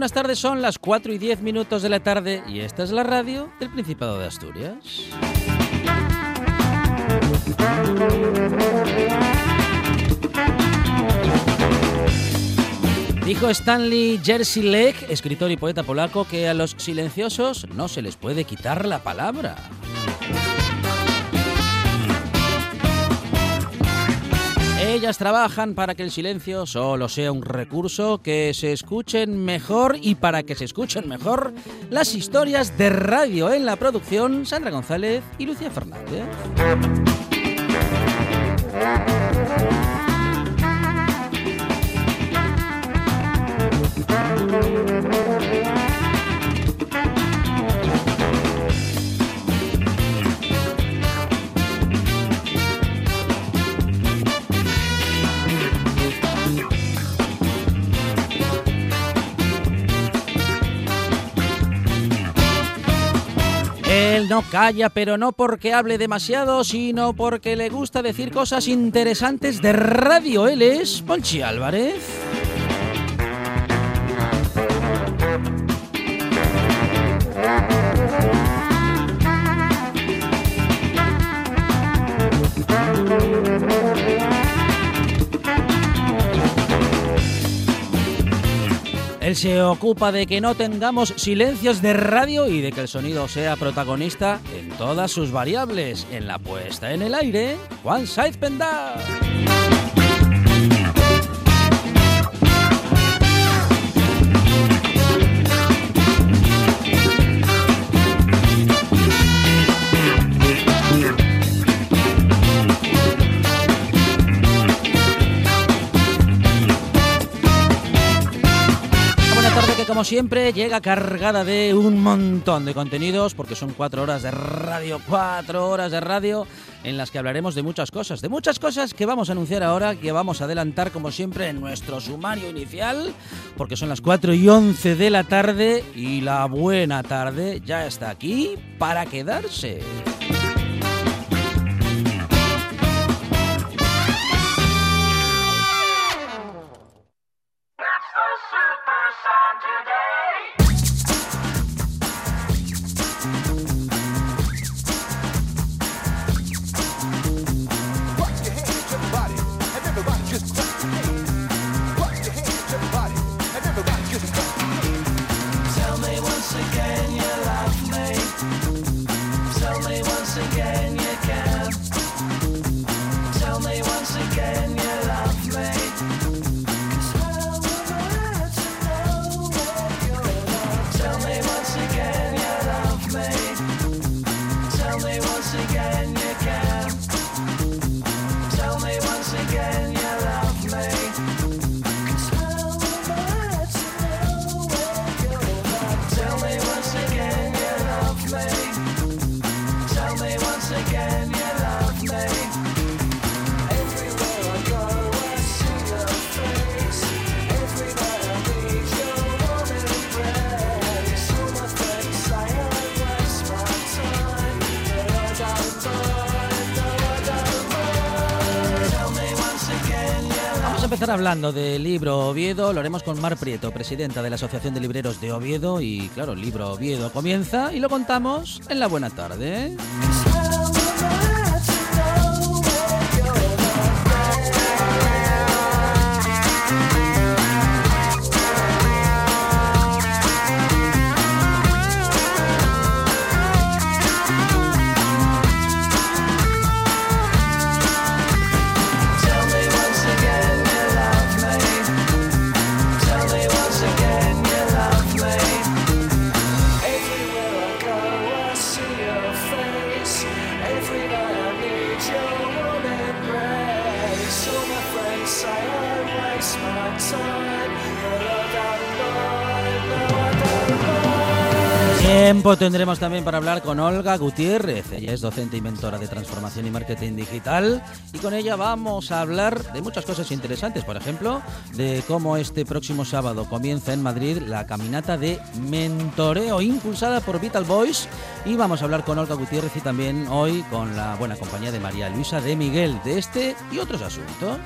buenas tardes, son las 4 y 10 minutos de la tarde y esta es la radio del Principado de Asturias. Dijo Stanley Jersey Lake, escritor y poeta polaco, que a los silenciosos no se les puede quitar la palabra. Ellas trabajan para que el silencio solo sea un recurso, que se escuchen mejor y para que se escuchen mejor las historias de radio en la producción Sandra González y Lucía Fernández. Él no calla, pero no porque hable demasiado, sino porque le gusta decir cosas interesantes de radio. Él es Ponchi Álvarez. Él se ocupa de que no tengamos silencios de radio y de que el sonido sea protagonista en todas sus variables. En la puesta en el aire, Juan Saiz Pendar. Como siempre llega cargada de un montón de contenidos porque son cuatro horas de radio, cuatro horas de radio en las que hablaremos de muchas cosas, de muchas cosas que vamos a anunciar ahora, que vamos a adelantar como siempre en nuestro sumario inicial, porque son las 4 y 11 de la tarde y la buena tarde ya está aquí para quedarse. Hablando del libro Oviedo, lo haremos con Mar Prieto, presidenta de la Asociación de Libreros de Oviedo y claro, el libro Oviedo comienza y lo contamos en la buena tarde. Tiempo tendremos también para hablar con Olga Gutiérrez. Ella es docente y mentora de transformación y marketing digital. Y con ella vamos a hablar de muchas cosas interesantes. Por ejemplo, de cómo este próximo sábado comienza en Madrid la caminata de mentoreo impulsada por Vital Boys. Y vamos a hablar con Olga Gutiérrez y también hoy con la buena compañía de María Luisa de Miguel de este y otros asuntos.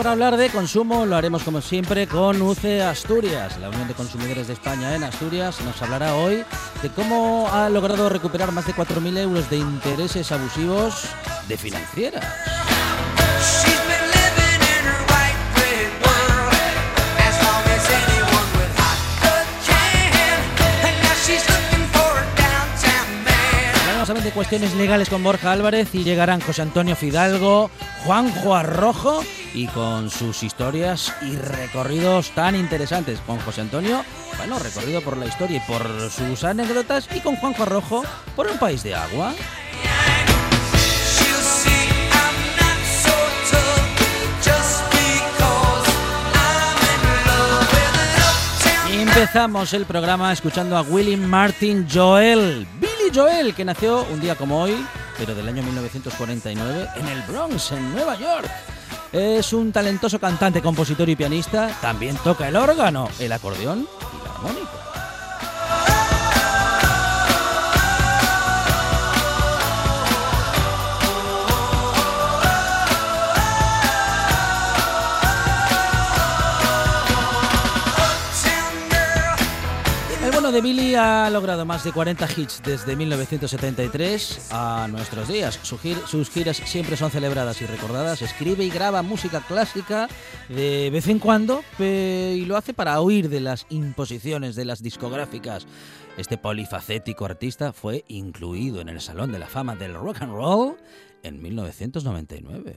Para hablar de consumo, lo haremos como siempre con UCE Asturias. La Unión de Consumidores de España en Asturias nos hablará hoy de cómo ha logrado recuperar más de 4.000 euros de intereses abusivos de financieras. De cuestiones legales con Borja Álvarez y llegarán José Antonio Fidalgo, Juanjo Arrojo y con sus historias y recorridos tan interesantes. Con José Antonio, bueno, recorrido por la historia y por sus anécdotas y con Juanjo Arrojo por un país de agua. Empezamos el programa escuchando a Willie Martin Joel. Joel, que nació un día como hoy, pero del año 1949, en el Bronx, en Nueva York. Es un talentoso cantante, compositor y pianista. También toca el órgano, el acordeón y la armónica. De Billy ha logrado más de 40 hits desde 1973 a nuestros días. sus giras siempre son celebradas y recordadas. Escribe y graba música clásica de vez en cuando y lo hace para huir de las imposiciones de las discográficas. Este polifacético artista fue incluido en el Salón de la Fama del Rock and Roll en 1999.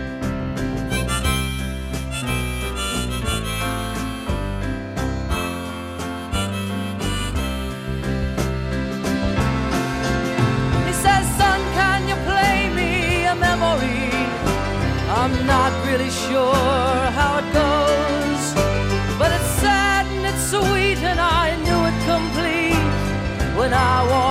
I'm not really sure how it goes, but it's sad and it's sweet, and I knew it complete when I wore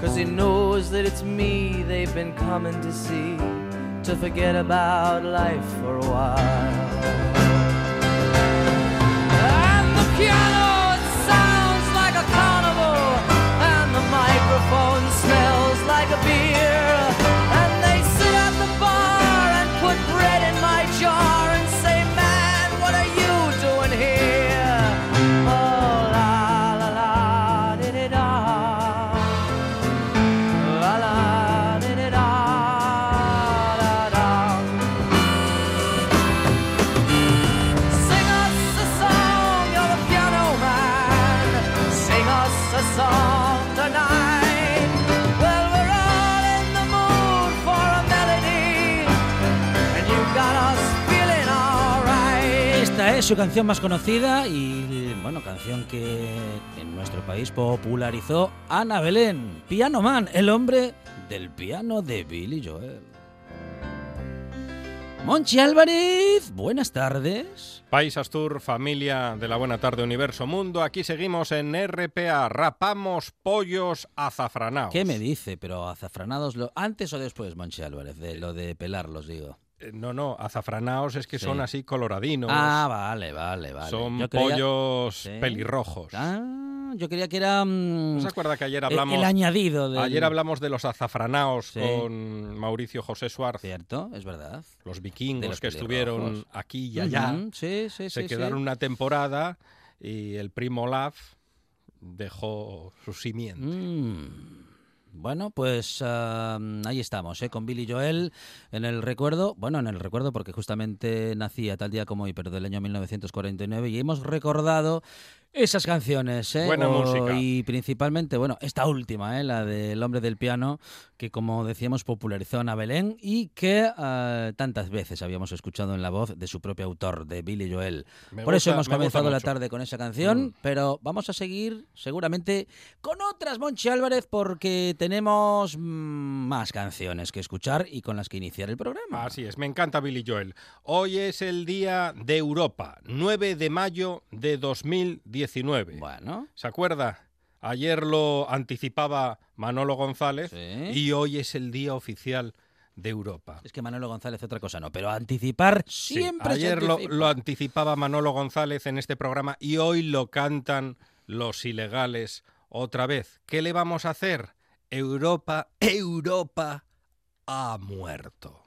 Cause he knows that it's me they've been coming to see to forget about life for a while. Su canción más conocida y, bueno, canción que en nuestro país popularizó Ana Belén, Piano Man, el hombre del piano de Billy Joel. Monchi Álvarez, buenas tardes. País Astur, familia de la Buena Tarde Universo Mundo, aquí seguimos en RPA, rapamos pollos azafranados. ¿Qué me dice? Pero azafranados, lo, ¿antes o después, Monchi Álvarez? De lo de pelarlos, digo. No, no, azafranados es que Sí. son así coloradinos. Ah, vale, vale, vale. son Yo creía- pollos Sí. pelirrojos. Ah, yo creía que era... mm, ¿No se acuerda que ayer el- hablamos, el añadido del... ayer hablamos de los azafranados Sí. con Mauricio José Suárez, Cierto, es verdad. los De vikingos los que estuvieron aquí y allá? Sí, sí, se quedaron una temporada y el primo Olaf dejó su simiente. Mm. Bueno, pues ah, ahí estamos, ¿eh? con Billy Joel en el recuerdo, bueno, en el recuerdo porque justamente nacía tal día como hoy, pero del año 1949 y hemos recordado esas canciones, ¿eh? Buena O- música. Y principalmente, bueno, esta última, ¿eh? la del hombre del piano, que como decíamos popularizó Ana Belén y que ah, tantas veces habíamos escuchado en la voz de su propio autor, de Billy Joel. Me Por eso hemos comenzado la tarde con esa canción, Mm. pero vamos a seguir seguramente con otras, Monchi Álvarez, porque tenemos mm, más canciones que escuchar y con las que iniciar el programa. Así es, me encanta Billy Joel. Hoy es el día de Europa, 9 de mayo de 2019. Bueno, ¿Se acuerda? Ayer lo anticipaba Manolo González Sí. y hoy es el día oficial de Europa. es que Manolo González otra cosa no, pero anticipar Sí, siempre se ayer lo, lo anticipaba Manolo González en este programa y hoy lo cantan los ilegales otra vez. ¿Qué le vamos a hacer? Europa, Europa ha muerto.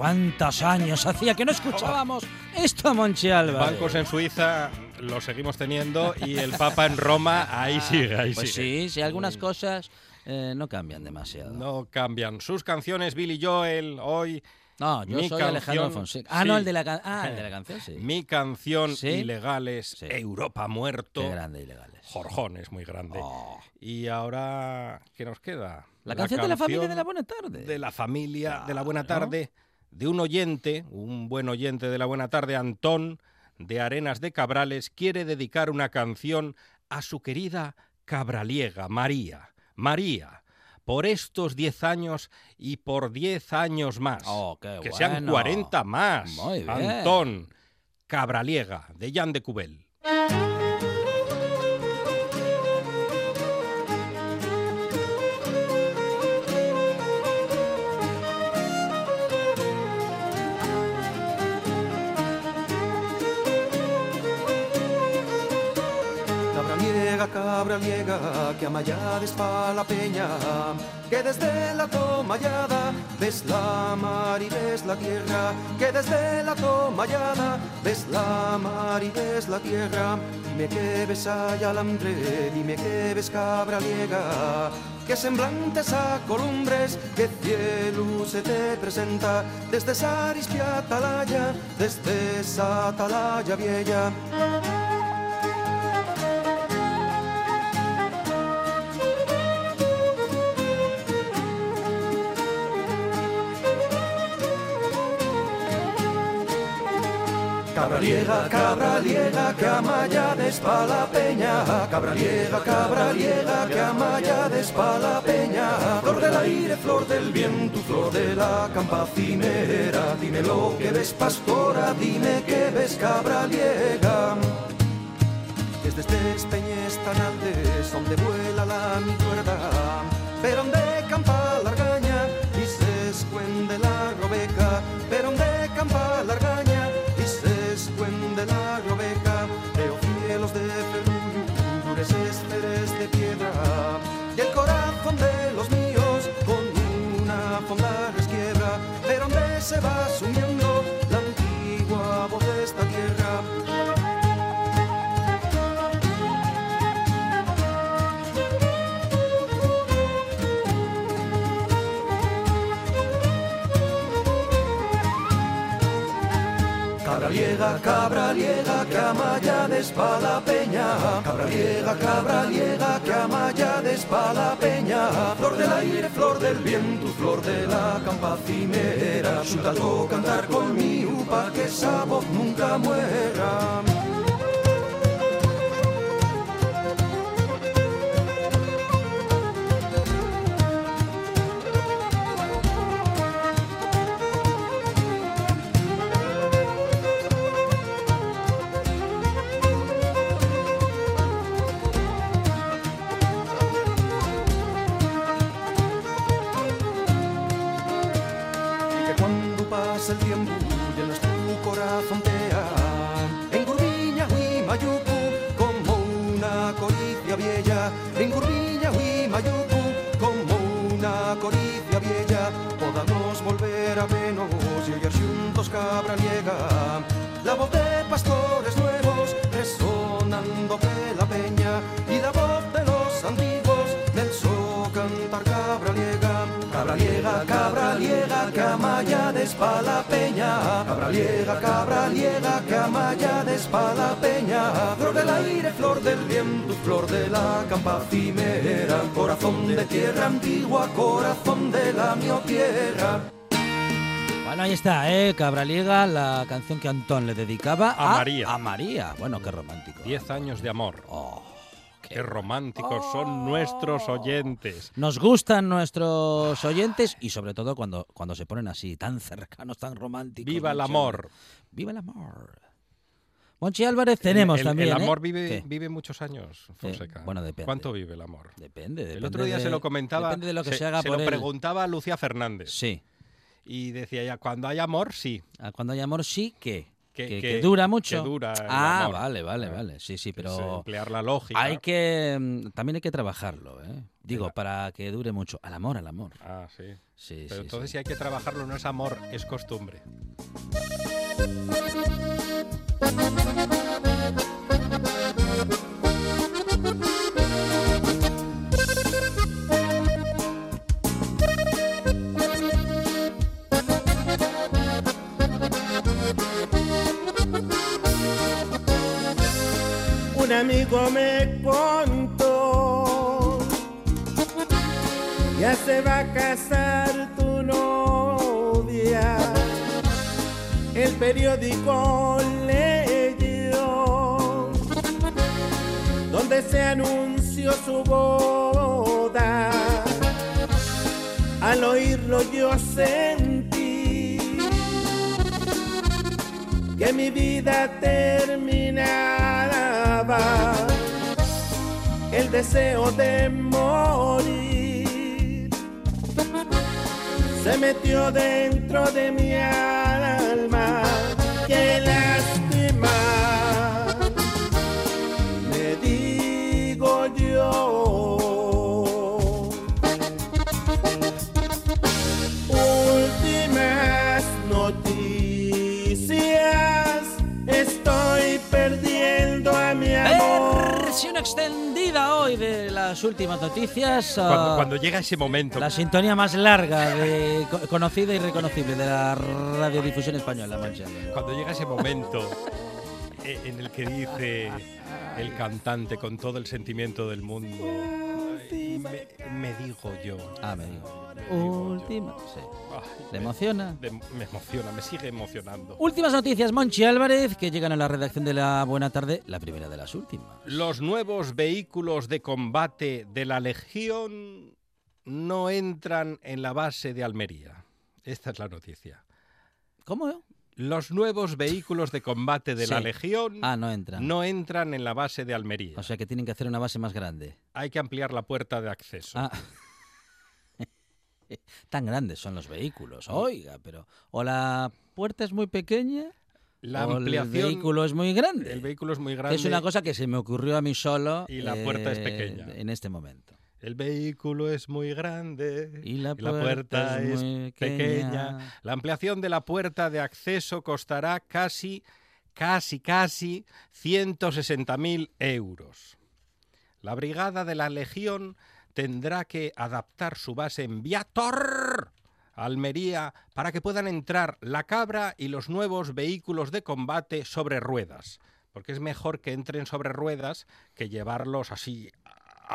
¿Cuántos años hacía que no escuchábamos esto, Monchi Álvarez? Bancos en Suiza lo seguimos teniendo y el Papa en Roma ahí sigue, ahí Pues sigue. sí, sí, algunas cosas eh, no cambian demasiado. No cambian. Sus canciones, Billy Joel, hoy. No, yo Mi soy Alejandro canción, Fonseca. Ah, sí. no, el de la, can- ah, el de la canción, sí. Mi canción, Sí. Ilegales. Europa muerto. Qué grande, ilegales. Jorjón es muy grande. Oh. Y ahora, ¿qué nos queda? La canción de la familia de la buena tarde. De la familia de la buena tarde, de un oyente, un buen oyente de la buena tarde, Antón, de Arenas de Cabrales, quiere dedicar una canción a su querida cabraliega, María. María, por estos 10 años y por 10 años más. Oh, qué que sean bueno. 40 40 más. Muy bien. Antón, Cabraliega, de Jan de Cubel. Liega, cabra liega, que amayades pa la peña, que desde la tomallada ves la mar y ves la tierra, que desde la tomallada ves la mar y ves la tierra. Dime que ves allá alambre, dime que ves cabra liega, que semblantes a columbres, que cielo se te presenta desde esa rispia atalaya, desde esa atalaya vieja. Cabra liega, cabra liega, que amayades pa la peña. Cabra liega, cabra liega, que amayades pa la peña. Flor del aire, flor del viento, flor de la campa cimera. Dime lo que ves, pastora, dime que ves, cabra liega. Desde este peñes tan altes, donde vuela la mi cuerda, pero donde campa la argaña y se escuende la robeca, pero donde campa la liega, cabra liega, que amaya despa la peña. Cabra liega, cabra liega, que amaya despa la peña. Flor del aire, flor del viento, flor de la campa cimera. Súltalo cantar conmigo pa' que esa voz nunca muera. Está, ¿eh? Cabraliega, la canción que Antón le dedicaba A María. A María. Bueno, qué romántico. 10 años de amor. Oh, Qué románticos Oh. son nuestros oyentes. Nos gustan nuestros oyentes y sobre todo cuando, cuando se ponen así, tan cercanos, tan románticos. ¡Viva el amor! ¡Viva el amor! Monchi Álvarez tenemos el, también. El ¿eh? amor vive, ¿Qué? vive muchos años, Fonseca. bueno, depende. ¿Cuánto vive el amor? Depende, depende. el otro día de- se lo comentaba. Depende de lo que se, haga se por lo él. preguntaba a Lucía Fernández. Sí. Y decía ya, cuando hay amor, sí. Ah, Cuando hay amor, sí que. Que- Que, dura mucho. que dura el ah, amor. vale, vale, Ah, vale. Sí, sí, que es pero emplear la lógica. hay que. mm, También hay que trabajarlo, ¿eh? Digo, para que dure mucho. Al amor, al amor. Ah, sí. Sí, Pero sí, entonces sí. si hay que trabajarlo no es amor, es costumbre. Me contó, ya se va a casar tu novia. El periódico leyó, donde se anunció su boda. Al oírlo yo sentí que mi vida terminaba, el deseo de morir se metió dentro de mi alma. Qué lástima, me digo yo. Últimas noticias, estoy perdiendo a mi amor. Versión extendida hoy de las últimas noticias. Cuando, ah, cuando llega ese momento. La sintonía más larga, de, co- conocida y reconocible de la radiodifusión española, Álvarez. Cuando llega ese momento eh, en el que dice el cantante con todo el sentimiento del mundo, "Ay, me, me digo yo. Ah, me digo. Me digo yo". Última. Sí. Ay, ¿Le me- emociona? de- me emociona, me sigue emocionando. Últimas noticias, Monchi Álvarez, que llegan a la redacción de la Buena Tarde, la primera de las últimas. Los nuevos vehículos de combate de la Legión no entran en la base de Almería. Esta es la noticia. ¿Cómo? Los nuevos vehículos de combate de la. Legión Ah, no entran. no entran en la base de Almería. O sea que tienen que hacer una base más grande. Hay que ampliar la puerta de acceso. Ah. Tan grandes son los vehículos, oiga, pero o la puerta es muy pequeña la o ampliación. el vehículo es muy grande. el vehículo es muy grande. es una cosa que se me ocurrió a mí solo Y la puerta es eh, pequeña. en este momento. El vehículo es muy grande. Y la puerta, puerta es pequeña. pequeña. La ampliación de la puerta de acceso costará casi, casi, casi 160.000 euros. La brigada de la Legión tendrá que adaptar su base en Viator, Almería, para que puedan entrar la cabra y los nuevos vehículos de combate sobre ruedas. Porque es mejor que entren sobre ruedas que llevarlos así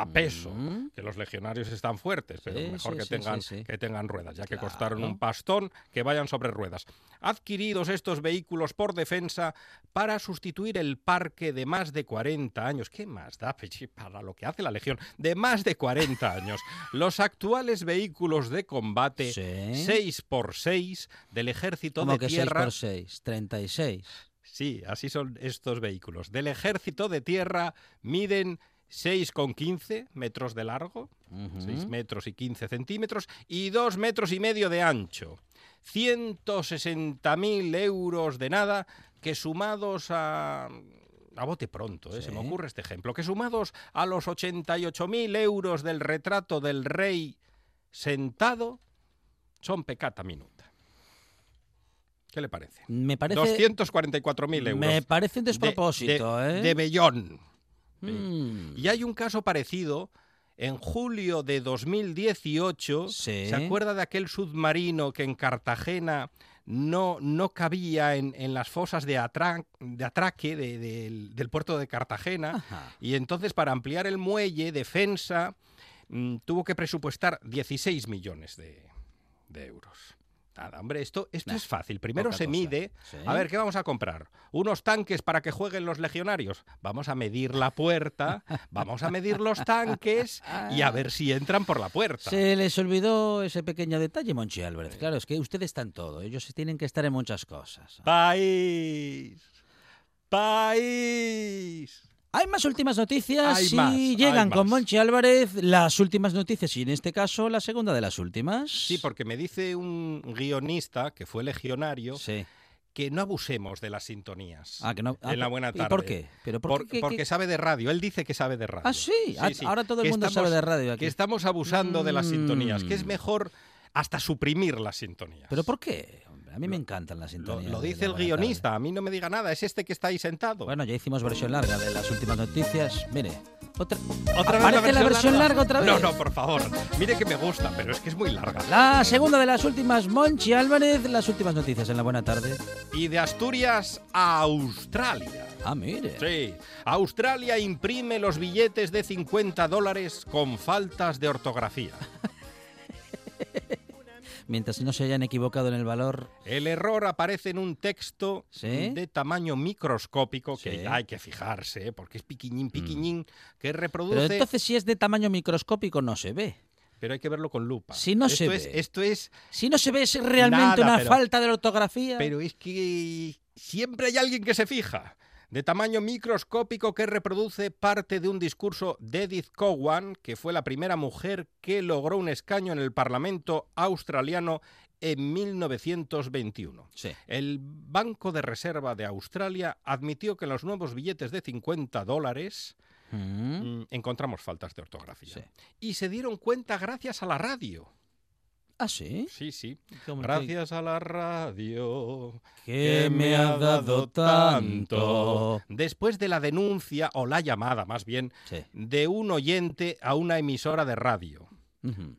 a- peso. Mm. Que los legionarios están fuertes, pero Sí, mejor sí, que, sí, tengan, que tengan ruedas, ya que costaron un pastón, que vayan sobre ruedas. Adquiridos estos vehículos por defensa para sustituir el parque de más de 40 años. ¿Qué más da Pechi, para lo que hace la Legión? De más de 40 años. Los actuales vehículos de combate Sí. 6x6 del ejército Como de que 6 tierra. por 6, 36. Sí, así son estos vehículos. Del ejército de tierra miden 6,15 metros de largo, Ujú. 6 metros y 15 centímetros, y 2 metros y medio de ancho. 160.000 euros de nada que sumados a... A bote pronto, ¿eh? se me ocurre este ejemplo. Que sumados a los 88.000 euros del retrato del rey sentado, son pecata minuta. ¿Qué le parece? Me parece 244.000 euros. me parece un de- despropósito, de, ¿eh? de Bellón. Mm. Y hay un caso parecido en julio de 2018. Sí. ¿Se acuerda de aquel submarino que en Cartagena no, no cabía en, en las fosas de, atra- de atraque de- del- del puerto de Cartagena? Ajá. Y entonces, para ampliar el muelle, Defensa mm, tuvo que presupuestar 16 millones de euros. Nada, hombre, esto, esto Nah, es fácil. Primero se cosa. mide. Sí. A ver, ¿qué vamos a comprar? ¿Unos tanques para que jueguen los legionarios? Vamos a medir la puerta, vamos a medir los tanques y a ver si entran por la puerta. Se les olvidó ese pequeño detalle, Monchi Álvarez. Claro, es que ustedes están todo. Ellos tienen que estar en muchas cosas. País. país. Hay más últimas noticias Hay y más, llegan con. Monchi Álvarez las últimas noticias y en este caso la segunda de las últimas. Sí, porque me dice un guionista que fue legionario Sí. que no abusemos de las sintonías. Ah, que no. ah, en la buena ¿y tarde. por qué? ¿Pero por, Por- qué? ¿Qué- porque qué? sabe de radio. Él dice que sabe de radio. Ah, sí. Ah, ahora todo el Que mundo estamos- sabe de radio aquí. Que estamos abusando de las sintonías, que es Mm. mejor hasta suprimir las sintonías. ¿Pero por qué? A mí me encantan las Lo, sintonías. lo de dice la el guionista, a mí no me diga nada, es este que está ahí sentado. Bueno, ya hicimos versión larga de las últimas noticias. Mire, otra, ¿Otra ¿Aparece la versión larga otra vez? No, no, por favor. Mire que me gusta, pero es que es muy larga. La segunda de las últimas, Monchi Álvarez, las últimas noticias en la buena tarde. Y de Asturias a Australia. Ah, mire. Sí, Australia imprime los billetes de 50 dólares con faltas de ortografía. Mientras no se hayan equivocado en el valor. El error aparece en un texto ¿Sí? de tamaño microscópico, que Sí. hay que fijarse, ¿eh? porque es piquiñín, piquiñín, que Pero reproduce... entonces, si es de tamaño microscópico, no se ve. pero hay que verlo con lupa. Si no esto se es, ve. Esto es... Si no se ve, es realmente Nada, una pero- falta de ortografía. Pero es que siempre hay alguien que se fija. De tamaño microscópico que reproduce parte de un discurso de Edith Cowan, que fue la primera mujer que logró un escaño en el Parlamento australiano en 1921. Sí. El Banco de Reserva de Australia admitió que en los nuevos billetes de 50 dólares Mm. mm, encontramos faltas de ortografía. Sí. Y se dieron cuenta gracias a la radio. Ah, sí. Sí, sí. ¿Cómo que- Gracias a la radio. Que me ha dado tanto. Después de la denuncia, o la llamada más bien, Sí. de un oyente a una emisora de radio,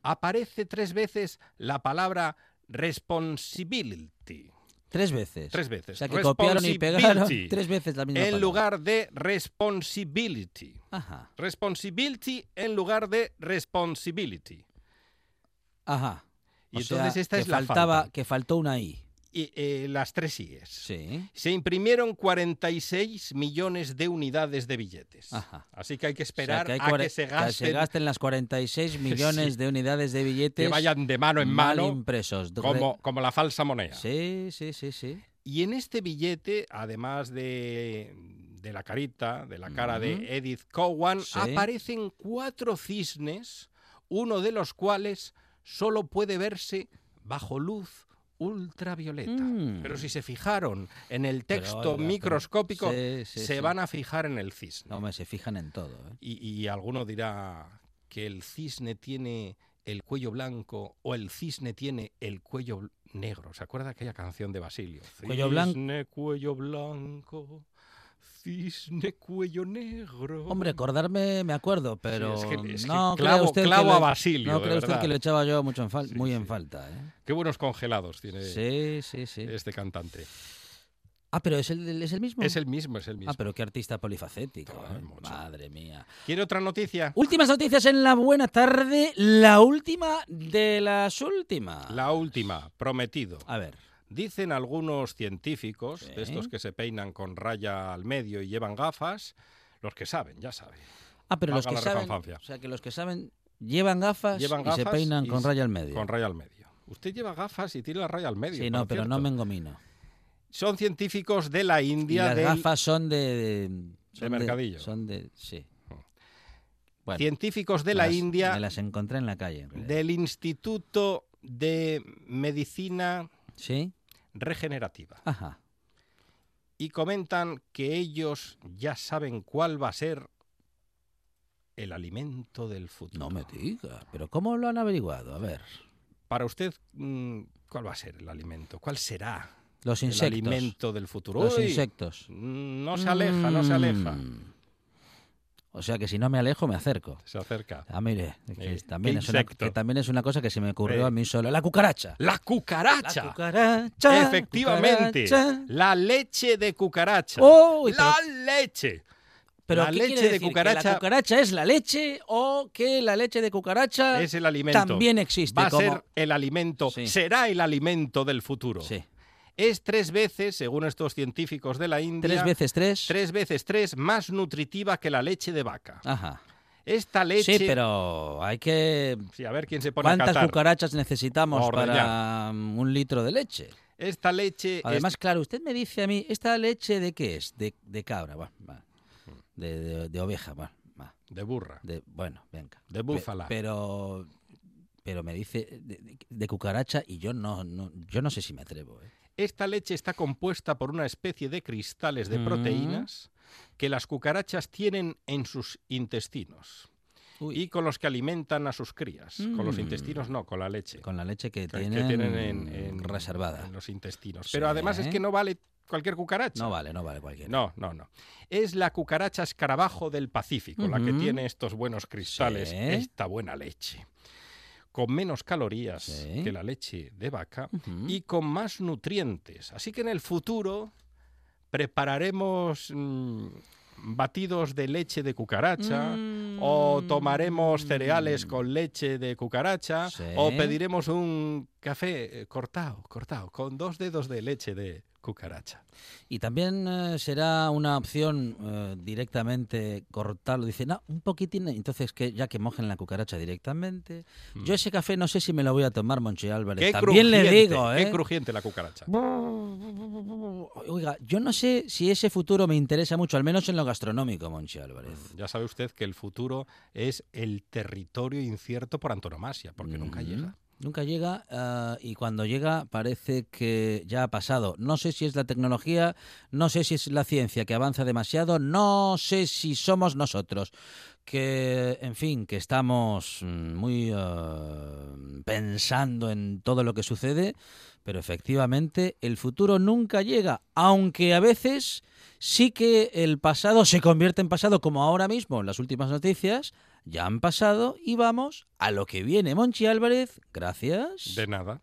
aparece tres veces la palabra responsibility. Tres veces. Tres veces. O sea, que copiaron y pegaron tres veces la misma En palabra. lugar de responsibility. Ajá. Responsibility en lugar de responsibility. Ajá. Y O sea, entonces esta que es la faltaba, falta. Que faltó una I. Y eh, las tres IES. Sí. Se imprimieron 46 millones de unidades de billetes. Ajá. Así que hay que O sea, esperar que hay a que se que gasten, gasten las 46 millones Sí. de unidades de billetes que vayan de mano en mal mano, impresos. Re- como, como la falsa moneda. Sí, sí, sí, sí. Y en este billete, además de, de la carita, de la cara de Edith Cowan, Sí. aparecen cuatro cisnes, uno de los cuales solo puede verse bajo luz ultravioleta. Mm. Pero si se fijaron en el Pero, texto pero- microscópico, Sí, sí, se sí. van a fijar en el cisne. No, me se fijan en todo. ¿eh? Y, y alguno dirá que el cisne tiene el cuello blanco o el cisne tiene el cuello negro. ¿Se acuerda aquella canción de Basilio? Cuello blanco. Cisne, cuello blanco, cisne, cuello negro. Hombre, acordarme me acuerdo, pero es que- es que no clavo- usted clavo que a Basilio, No cree usted que lo echaba yo mucho en fal- Sí, muy en falta, ¿eh? Qué buenos congelados tiene Sí, sí, sí. este cantante. Ah, pero es el, es el mismo. Es el mismo, es el mismo. Ah, pero qué artista polifacético. ¿eh? Madre mía. ¿Quiere otra noticia? Últimas noticias en la buena tarde. La última de las últimas. La última, prometido. A ver. Dicen algunos científicos, Sí. de estos que se peinan con raya al medio y llevan gafas, los que saben, ya saben. Ah, pero los que saben. O sea, que los que saben llevan gafas, Llevan y se peinan y con raya al medio. Con raya al medio. Usted lleva gafas y tiene la raya al medio. sí, no, pero no me engomino. Son científicos de la Y India, las del- gafas son de. de- son mercadillo. Son de. Sí. Bueno, científicos de la las- India Me las encontré en la calle. en del Instituto de Medicina ¿Sí? Regenerativa. Ajá. Y comentan que ellos ya saben cuál va a ser el alimento del futuro. No me diga. ¿Pero cómo lo han averiguado? A ver. Para usted, mm, ¿cuál va a ser el alimento? ¿Cuál será Los el insectos. alimento del futuro? Los Uy, insectos. mm, No se aleja, no se aleja. O sea que si no me alejo, me acerco. Se acerca. Ah, mire, que, Eh, también ¿qué es una, insecto? que también es una cosa que se me ocurrió Eh. a mí solo. La cucaracha. La cucaracha. La cucaracha. Efectivamente. cucaracha. La leche de cucaracha. ¡Oh! pero- la leche. pero la ¿qué leche quiere de decir? ¿Que cucaracha- ¿La cucaracha es la leche o que la leche de cucaracha Es el alimento. también existe? Va a como... ser el alimento, Sí. será el alimento del futuro. Sí. Es tres veces, según estos científicos de la India, ¿Tres veces tres? tres veces tres más nutritiva que la leche de vaca. Ajá. Esta leche. Sí, pero hay que... Sí, a ver quién se pone a ¿Cuántas catar. cucarachas necesitamos A para mm, un litro de leche? Esta leche... es- Además, claro, usted me dice a mí, ¿esta leche de qué es? De, de cabra, va, va. De, de- de oveja, va, va. de burra. De, bueno, venga. De Pe- búfala. pero, pero me dice de, de- de cucaracha y yo no, no, yo no sé si me atrevo. ¿eh? Esta leche está compuesta por una especie de cristales de Mm. proteínas que las cucarachas tienen en sus intestinos Uy, y con los que alimentan a sus crías. Con los Mm. intestinos no, con la leche. con la leche que, que, que tienen, en, en- reservada. en los intestinos. Sí. Pero además es que no vale cualquier cucaracha. No vale, no vale cualquiera. No, no, no. Es la cucaracha escarabajo del Pacífico, la que tiene estos buenos cristales, Sí. esta buena leche. Con menos calorías Sí. que la leche de vaca y con más nutrientes. Así que en el futuro prepararemos mm, batidos de leche de cucaracha. O tomaremos cereales con leche de cucaracha, Mm. Sí. o pediremos un café eh, cortado, cortado, con dos dedos de leche de cucaracha. Y también eh, será una opción eh, directamente cortarlo. Dice, no, un poquitín, entonces que ya que mojen la cucaracha directamente. Yo ese café no sé si me lo voy a tomar, Monchi Álvarez. Mm. Qué también le digo, ¿eh? Qué crujiente la cucaracha. Oiga, yo no sé si ese futuro me interesa mucho, al menos en lo gastronómico, Monchi Álvarez. Ya sabe usted que el futuro es el territorio incierto por antonomasia, porque nunca Mm, llega. Nunca llega ah, y cuando llega parece que ya ha pasado. No sé si es la tecnología, no sé si es la ciencia que avanza demasiado, no sé si somos nosotros que, en fin, que estamos mm, muy ah, pensando en todo lo que sucede, pero efectivamente el futuro nunca llega, aunque a veces sí que el pasado se convierte en pasado, como ahora mismo en las últimas noticias, ya han pasado y vamos a lo que viene. Monchi Álvarez, gracias. De nada.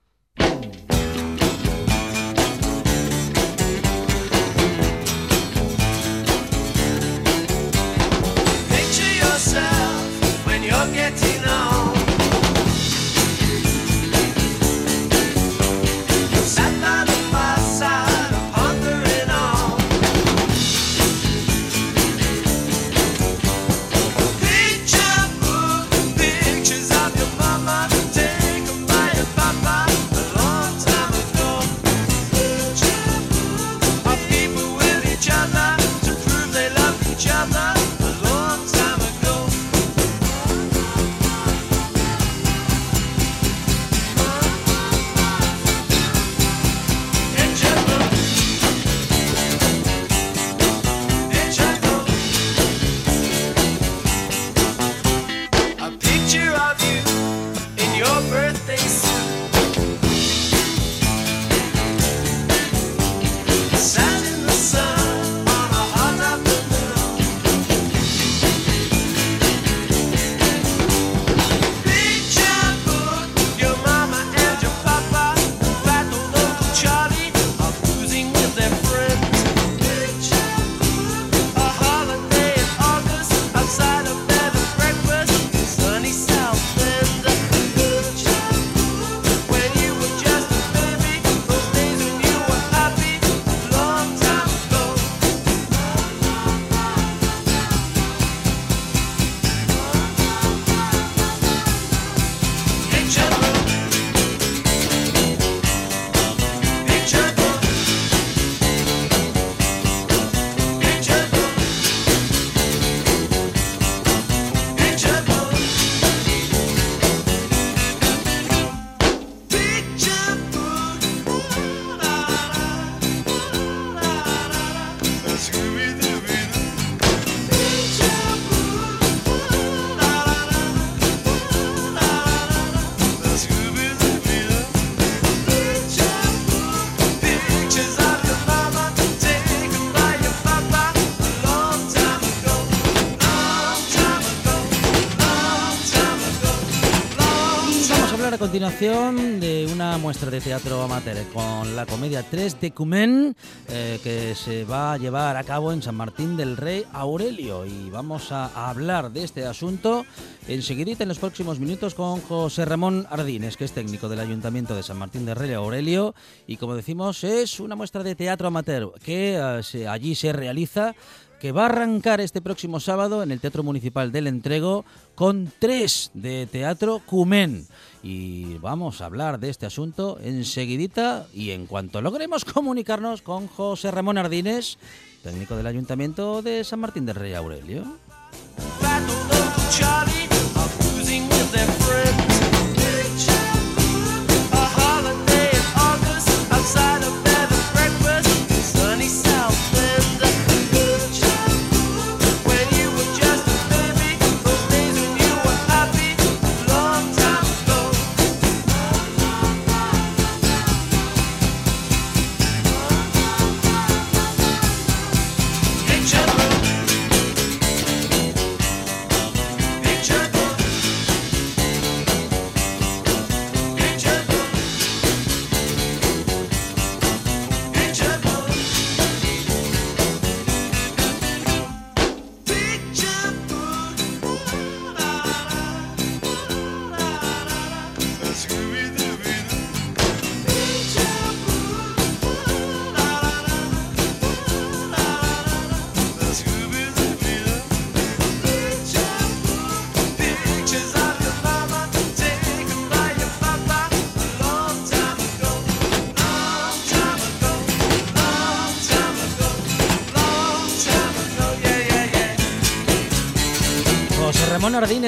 Continuación de una muestra de teatro amateur con la comedia 3 de Cumen eh, que se va a llevar a cabo en San Martín del Rey Aurelio y vamos a, hablar de este asunto enseguidita en los próximos minutos con José Ramón Ardines que es técnico del Ayuntamiento de San Martín del Rey Aurelio y como decimos es una muestra de teatro amateur que eh, se- allí se realiza que va a arrancar este próximo sábado en el Teatro Municipal del Entrego con tres de Teatro Cumen. Y vamos a hablar de este asunto enseguidita y en cuanto logremos comunicarnos con José Ramón Ardines, técnico del Ayuntamiento de San Martín del Rey Aurelio.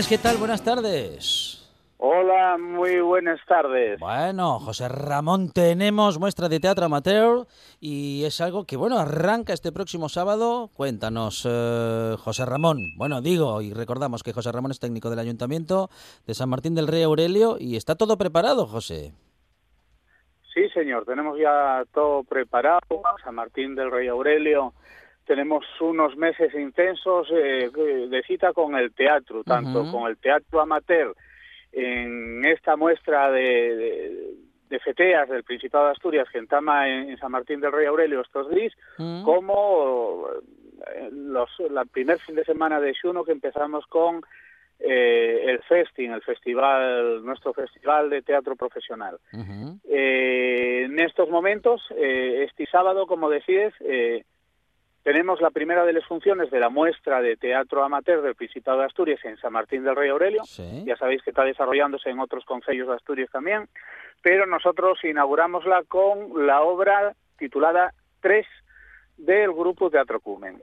¿Qué tal? Buenas tardes. Hola, muy buenas tardes. Bueno, José Ramón, tenemos muestra de teatro amateur y es algo que, bueno, arranca este próximo sábado. Cuéntanos, eh, José Ramón. Bueno, digo, y recordamos que José Ramón es técnico del Ayuntamiento de San Martín del Rey Aurelio y está todo preparado, José. Sí, señor, tenemos ya todo preparado. San Martín del Rey Aurelio. Tenemos unos meses intensos eh, de cita con el teatro, tanto con el teatro amateur en esta muestra de, de, de feteas del Principado de Asturias que entama en, en San Martín del Rey Aurelio estos días, Mm. como eh, los, la primer fin de semana de Xuno que empezamos con eh, el Festing, el festival, nuestro festival de teatro profesional. Eh, en estos momentos, eh, este sábado, como decías, eh, tenemos la primera de las funciones de la muestra de teatro amateur del Principado de Asturias en San Martín del Rey Aurelio. Sí. Ya sabéis que está desarrollándose en otros concellos de Asturias también, pero nosotros inauguramosla con la obra titulada Tres del grupo Teatro Cumen.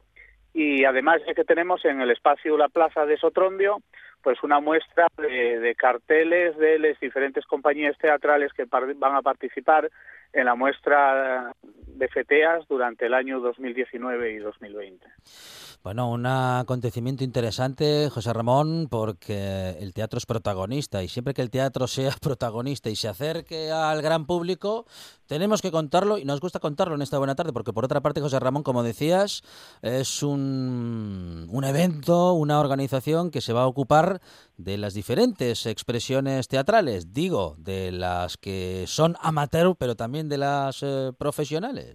Y además ya que tenemos en el espacio La Plaza de Sotrondio, pues una muestra de, de carteles de las diferentes compañías teatrales que van a participar en la muestra de FETEAS durante el año 2019 y 2020. Bueno, un acontecimiento interesante, José Ramón, porque el teatro es protagonista y siempre que el teatro sea protagonista y se acerque al gran público, tenemos que contarlo y nos gusta contarlo en esta buena tarde, porque por otra parte, José Ramón, como decías, es un, un evento, una organización que se va a ocupar de las diferentes expresiones teatrales, digo, de las que son amateur, pero también de las eh, profesionales.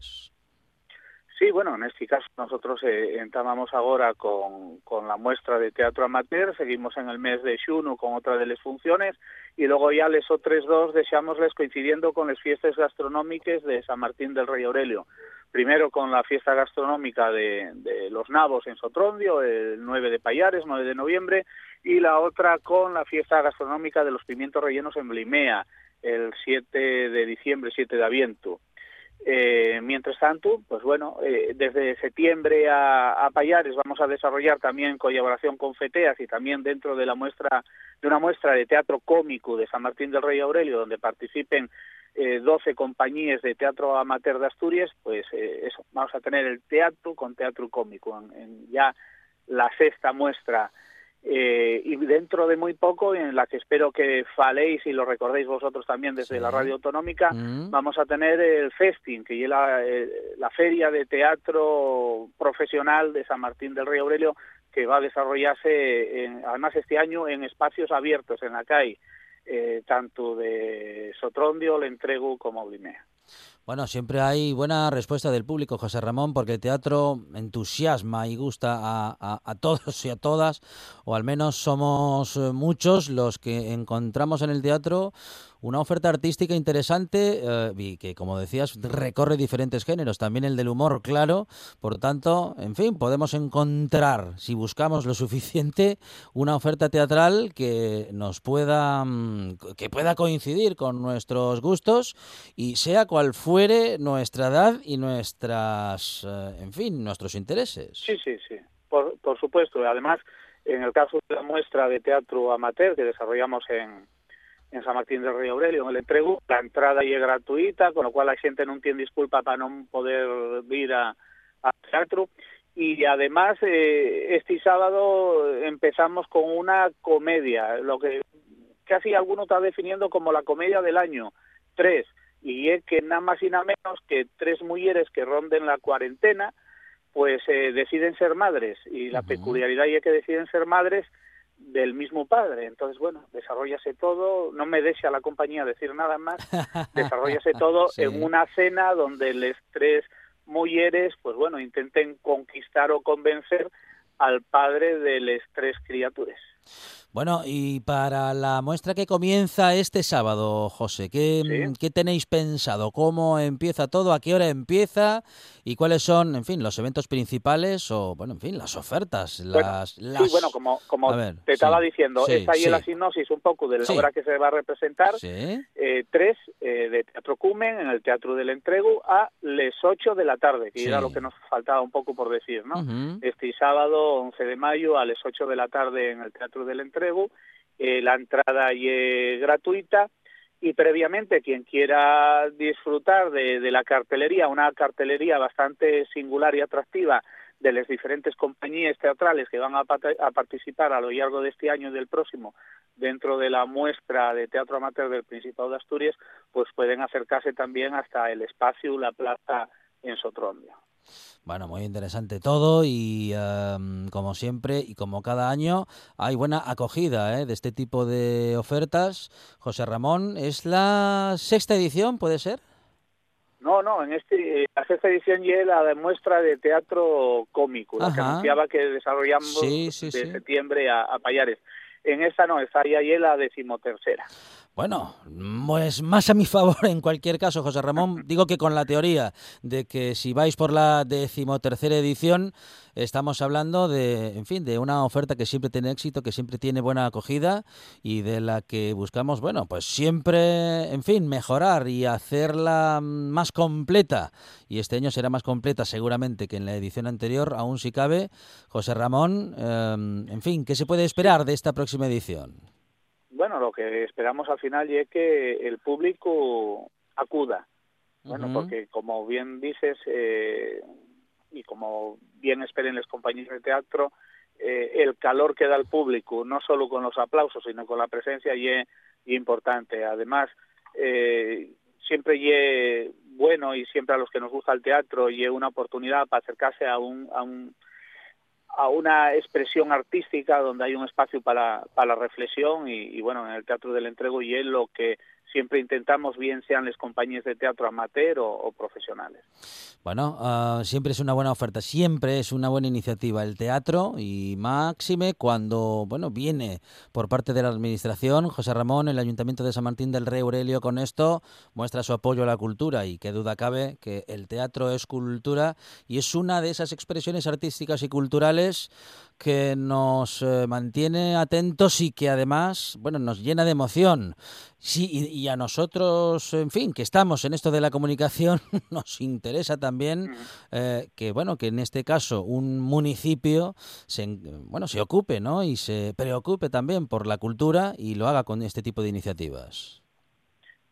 Sí, bueno, en este caso nosotros eh, entamamos ahora con, con la muestra de teatro amateur, seguimos en el mes de xuno con otra de las funciones y luego ya les otros dos deseamosles coincidiendo con las fiestas gastronómicas de San Martín del Rey Aurelio. Primero con la fiesta gastronómica de, los nabos en Sotrondio, el 9 de Payares, 9 de noviembre, y la otra con la fiesta gastronómica de los pimientos rellenos en Blimea, el 7 de diciembre, 7 de Aviento. Eh, mientras tanto, pues bueno, eh, desde septiembre a, a Payares vamos a desarrollar también colaboración con FETEAS y también dentro de la muestra de una muestra de teatro cómico de San Martín del Rey Aurelio, donde participen eh, 12 compañías de teatro amateur de Asturias, pues eh, eso, vamos a tener el teatro con teatro cómico en, ya la sexta muestra eh, y dentro de muy poco, en la que espero que faléis y lo recordéis vosotros también desde Sí. la radio autonómica, Mm. vamos a tener el Festing, que es la, eh, la feria de teatro profesional de San Martín del Rey Aurelio, que va a desarrollarse, en- además este año, en espacios abiertos en la calle, eh, tanto de Sotrondio, Lentrego como Blimea. Bueno, siempre hay buena respuesta del público, José Ramón, porque el teatro entusiasma y gusta a, a- a todos y a todas, o al menos somos eh, muchos los que encontramos en el teatro una oferta artística interesante eh, y que, como decías, recorre diferentes géneros, también el del humor, claro. Por tanto, en fin, podemos encontrar, si buscamos lo suficiente, una oferta teatral que nos pueda, mm, que pueda coincidir con nuestros gustos y sea cual fuere nuestra edad y nuestras, eh, en fin, nuestros intereses. Sí, sí, sí, por, por supuesto. Además, en el caso de la muestra de teatro amateur que desarrollamos en, en San Martín del Río Aurelio, en el entrego, la entrada ahí es gratuita, con lo cual la gente non tiene disculpa para non poder ir a, al teatro. Y además, eh, este sábado empezamos con una comedia, lo que casi alguno está definiendo como la comedia del año, tres, y es que nada más y nada menos que tres mujeres que ronden la cuarentena, pues eh, deciden ser madres, y la Ujú. peculiaridad es que deciden ser madres del mismo padre. Entonces, bueno, desarrollase todo, no me deje a la compañía decir nada más, desarrollase todo Sí. en una cena donde les tres mujeres, pues bueno, intenten conquistar o convencer al padre de las tres criaturas. Bueno, y para la muestra que comienza este sábado, José, ¿qué, Sí. ¿qué tenéis pensado? ¿Cómo empieza todo? ¿A qué hora empieza? ¿Y cuáles son, en fin, los eventos principales o, bueno, en fin, las ofertas? Las, Sí, las- bueno, como, como A ver, te estaba diciendo, sí, es ahí la sinopsis un poco de la obra que se va a representar. Eh, tres eh, de Teatro Cumen en el Teatro del Entrego a las 8 de la tarde, que era lo que nos faltaba un poco por decir, ¿no? Este sábado 11 de mayo a las 8 de la tarde en el Teatro del Entrego. Eh, la entrada es gratuita y previamente quien quiera disfrutar de, la cartelería, una cartelería bastante singular y atractiva de las diferentes compañías teatrales que van a participar a lo largo de este año y del próximo dentro de la muestra de teatro amateur del Principado de Asturias, pues pueden acercarse también hasta el espacio, la plaza en Sotrondia. Bueno, muy interesante todo y em, como siempre y como cada año hay buena acogida ¿eh? de este tipo de ofertas. José Ramón, ¿es la sexta edición, puede ser? No, no, en este, la sexta edición ya es la de muestra de teatro cómico, la que anunciaba que desarrollamos Sí, sí, de sí. septiembre a, a Payares. En esta no, está ya ya la decimotercera. Bueno, pues más a mi favor en cualquier caso, José Ramón. Digo que con la teoría de que si vais por la decimotercera edición, estamos hablando de, en fin, de una oferta que siempre tiene éxito, que siempre tiene buena acogida y de la que buscamos, bueno, pues siempre, en fin, mejorar y hacerla más completa. Y este año será más completa seguramente que en la edición anterior, aún si cabe. José Ramón, eh, en fin, ¿qué se puede esperar de esta próxima edición? Bueno, lo que esperamos al final es que el público acuda. Bueno, porque como bien dices, eh, y como bien esperen las compañías de teatro, eh, el calor que da el público, no solo con los aplausos, sino con la presencia, y es importante. Además, eh, siempre y bueno, y siempre a los que nos gusta el teatro, y es una oportunidad para acercarse a un, a un a una expresión artística donde hay un espacio para, para la reflexión y, y, bueno, en el Teatro del Entrego y es lo que siempre intentamos, bien sean las compañías de teatro amateur o, o profesionales. Bueno, ah, siempre es una buena oferta, siempre es una buena iniciativa el teatro y máxime cuando, bueno, viene por parte de la administración, José Ramón, el Ayuntamiento de San Martín del Rey Aurelio con esto muestra su apoyo a la cultura y qué duda cabe que el teatro es cultura y es una de esas expresiones artísticas y culturales que nos eh, mantiene atentos y que además, bueno, nos llena de emoción. Sí, y, y a nosotros, en fin, que estamos en esto de la comunicación, nos interesa también eh, que, bueno, que en este caso un municipio se, en- bueno, se ocupe, ¿no? Y se preocupe también por la cultura y lo haga con este tipo de iniciativas.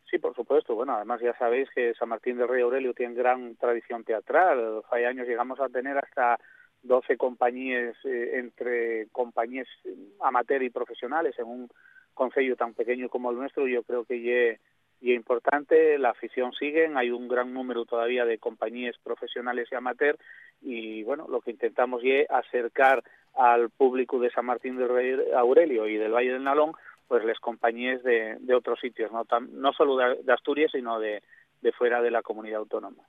Sí, por supuesto. Bueno, además ya sabéis que San Martín del Rey Aurelio tiene gran tradición teatral. Hace años llegamos a tener hasta 12 compañías, eh, entre compañías eh, amateur y profesionales en un concello tan pequeño como el nuestro. Yo creo que ye- y es importante, la afición sigue, hay un gran número todavía de compañías profesionales y amateur y bueno, lo que intentamos es acercar al público de San Martín del Rey Aurelio y del Valle del Nalón pues las compañías de, de otros sitios, no, Tam- no solo de, Asturias, sino de fuera de la comunidad autónoma.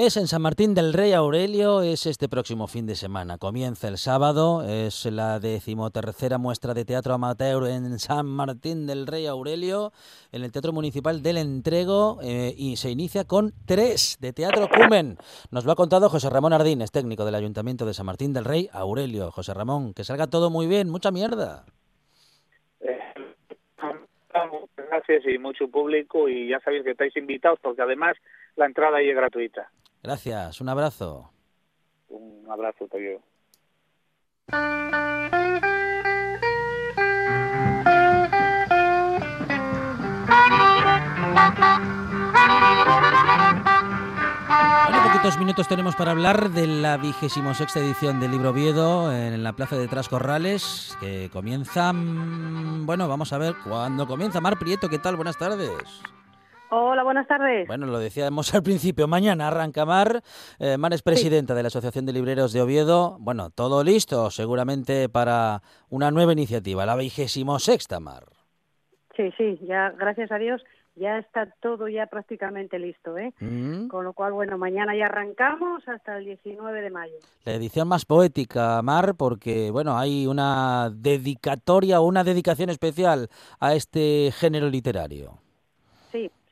Es en San Martín del Rey Aurelio, es este próximo fin de semana. Comienza el sábado, es la decimotercera muestra de teatro amateur en San Martín del Rey Aurelio, en el Teatro Municipal del Entrego, eh, y se inicia con tres de Teatro Cumen. Nos lo ha contado José Ramón Ardínez, técnico del Ayuntamiento de San Martín del Rey Aurelio. José Ramón, que salga todo muy bien, mucha mierda. Eh, gracias y mucho público y ya sabéis que estáis invitados porque además la entrada ahí es gratuita. Gracias, un abrazo. Un abrazo, te digo. Bueno, poquitos minutos tenemos para hablar de la vigésimo sexta edición del Libro Oviedo en la Plaza de Trascorrales, que comienza, mm, bueno, vamos a ver cuándo comienza. Mar Prieto, ¿qué tal? Buenas tardes. Hola, buenas tardes. Bueno, lo decíamos al principio, mañana arranca Mar. Eh, Mar es presidenta de la Asociación de Libreros de Oviedo. Bueno, todo listo seguramente para una nueva iniciativa, la vigésimo sexta Mar. Sí, sí, ya gracias a Dios ya está todo ya prácticamente listo, ¿eh? Mm. Con lo cual, bueno, mañana ya arrancamos hasta el 19 de mayo. La edición más poética, Mar, porque bueno, hay una dedicatoria o una dedicación especial a este género literario.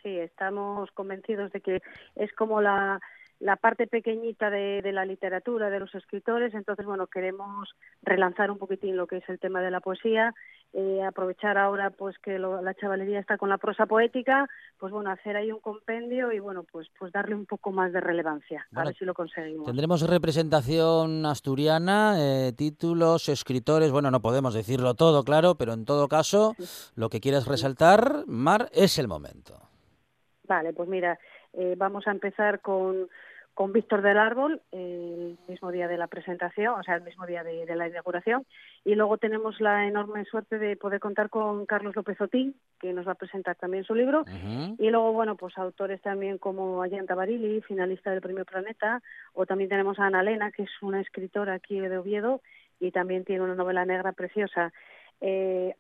Sí, estamos convencidos de que es como la, la parte pequeñita de, de la literatura, de los escritores, entonces, bueno, queremos relanzar un poquitín lo que es el tema de la poesía, eh, aprovechar ahora pues que lo- la chavalería está con la prosa poética, pues bueno, hacer ahí un compendio y bueno, pues pues darle un poco más de relevancia, Bueno, a ver si lo conseguimos. Tendremos representación asturiana, eh, títulos, escritores, bueno, no podemos decirlo todo, claro, pero en todo caso, lo que quieras resaltar, Mar, es el momento. Vale, pues mira, eh, vamos a empezar con, con Víctor del Árbol, eh, el mismo día de la presentación, o sea, el mismo día de, de la inauguración. Y luego tenemos la enorme suerte de poder contar con Carlos López Otín, que nos va a presentar también su libro. Y luego, bueno, pues autores también como Ayanta Barili, finalista del Premio Planeta, o también tenemos a Ana Lena, que es una escritora aquí de Oviedo y también tiene una novela negra preciosa. Eh,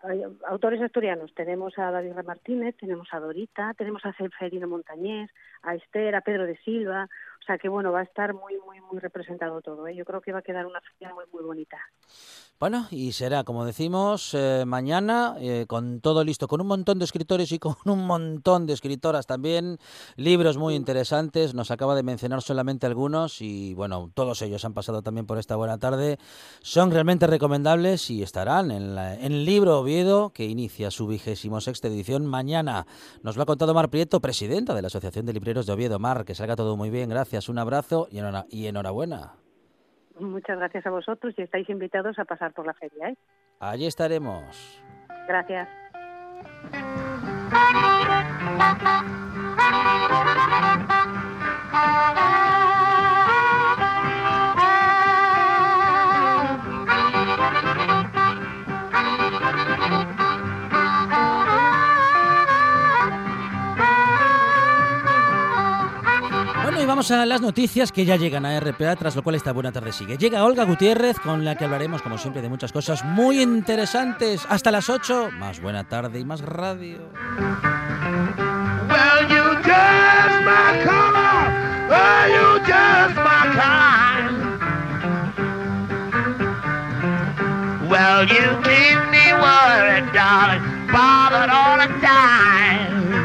autores asturianos, tenemos a David. Martínez, tenemos a Dorita, tenemos a Ceferino Montañés, a Esther, a Pedro de Silva, o sea que bueno, va a estar muy, muy, muy representado todo. ¿eh? Yo creo que va a quedar una feria muy, muy bonita. Bueno, y será, como decimos, eh, mañana eh, con todo listo, con un montón de escritores y con un montón de escritoras también, libros muy interesantes, nos acaba de mencionar solamente algunos y bueno, todos ellos han pasado también por esta buena tarde, son realmente recomendables y estarán en, la- en el libro Oviedo que inicia su vigésimo sexta edición mañana. Nos lo ha contado Mar Prieto, presidenta de la Asociación de Libreros de Oviedo. Mar, que salga todo muy bien, gracias, un abrazo y enhora- y enhorabuena. Muchas gracias a vosotros y estáis invitados a pasar por la feria. ¿eh? Allí estaremos. Gracias. vamos a las noticias que ya llegan a RPA, tras lo cual esta buena tarde sigue. Llega Olga Gutiérrez, con la que hablaremos, como siempre, de muchas cosas muy interesantes. Hasta las 8, más buena tarde y más radio. Well, you just my color. Well, you just my kind. Well, you keep me worried, darling, bothered all the time.